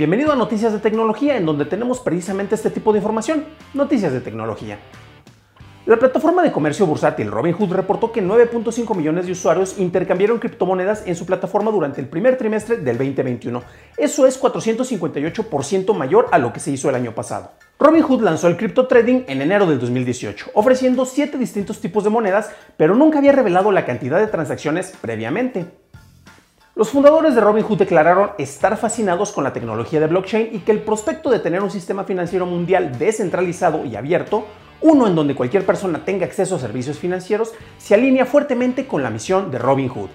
Bienvenido a Noticias de Tecnología, en donde tenemos precisamente este tipo de información, noticias de tecnología. La plataforma de comercio bursátil Robinhood reportó que 9.5 millones de usuarios intercambiaron criptomonedas en su plataforma durante el primer trimestre del 2021. Eso es 458% mayor a lo que se hizo el año pasado. Robinhood lanzó el crypto trading en enero del 2018, ofreciendo 7 distintos tipos de monedas, pero nunca había revelado la cantidad de transacciones previamente. Los fundadores de Robinhood declararon estar fascinados con la tecnología de blockchain y que el prospecto de tener un sistema financiero mundial descentralizado y abierto, uno en donde cualquier persona tenga acceso a servicios financieros, se alinea fuertemente con la misión de Robinhood.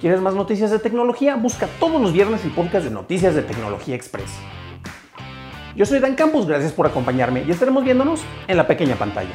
¿Quieres más noticias de tecnología? Busca todos los viernes el podcast de Noticias de Tecnología Express. Yo soy Dan Campos, gracias por acompañarme y estaremos viéndonos en la pequeña pantalla.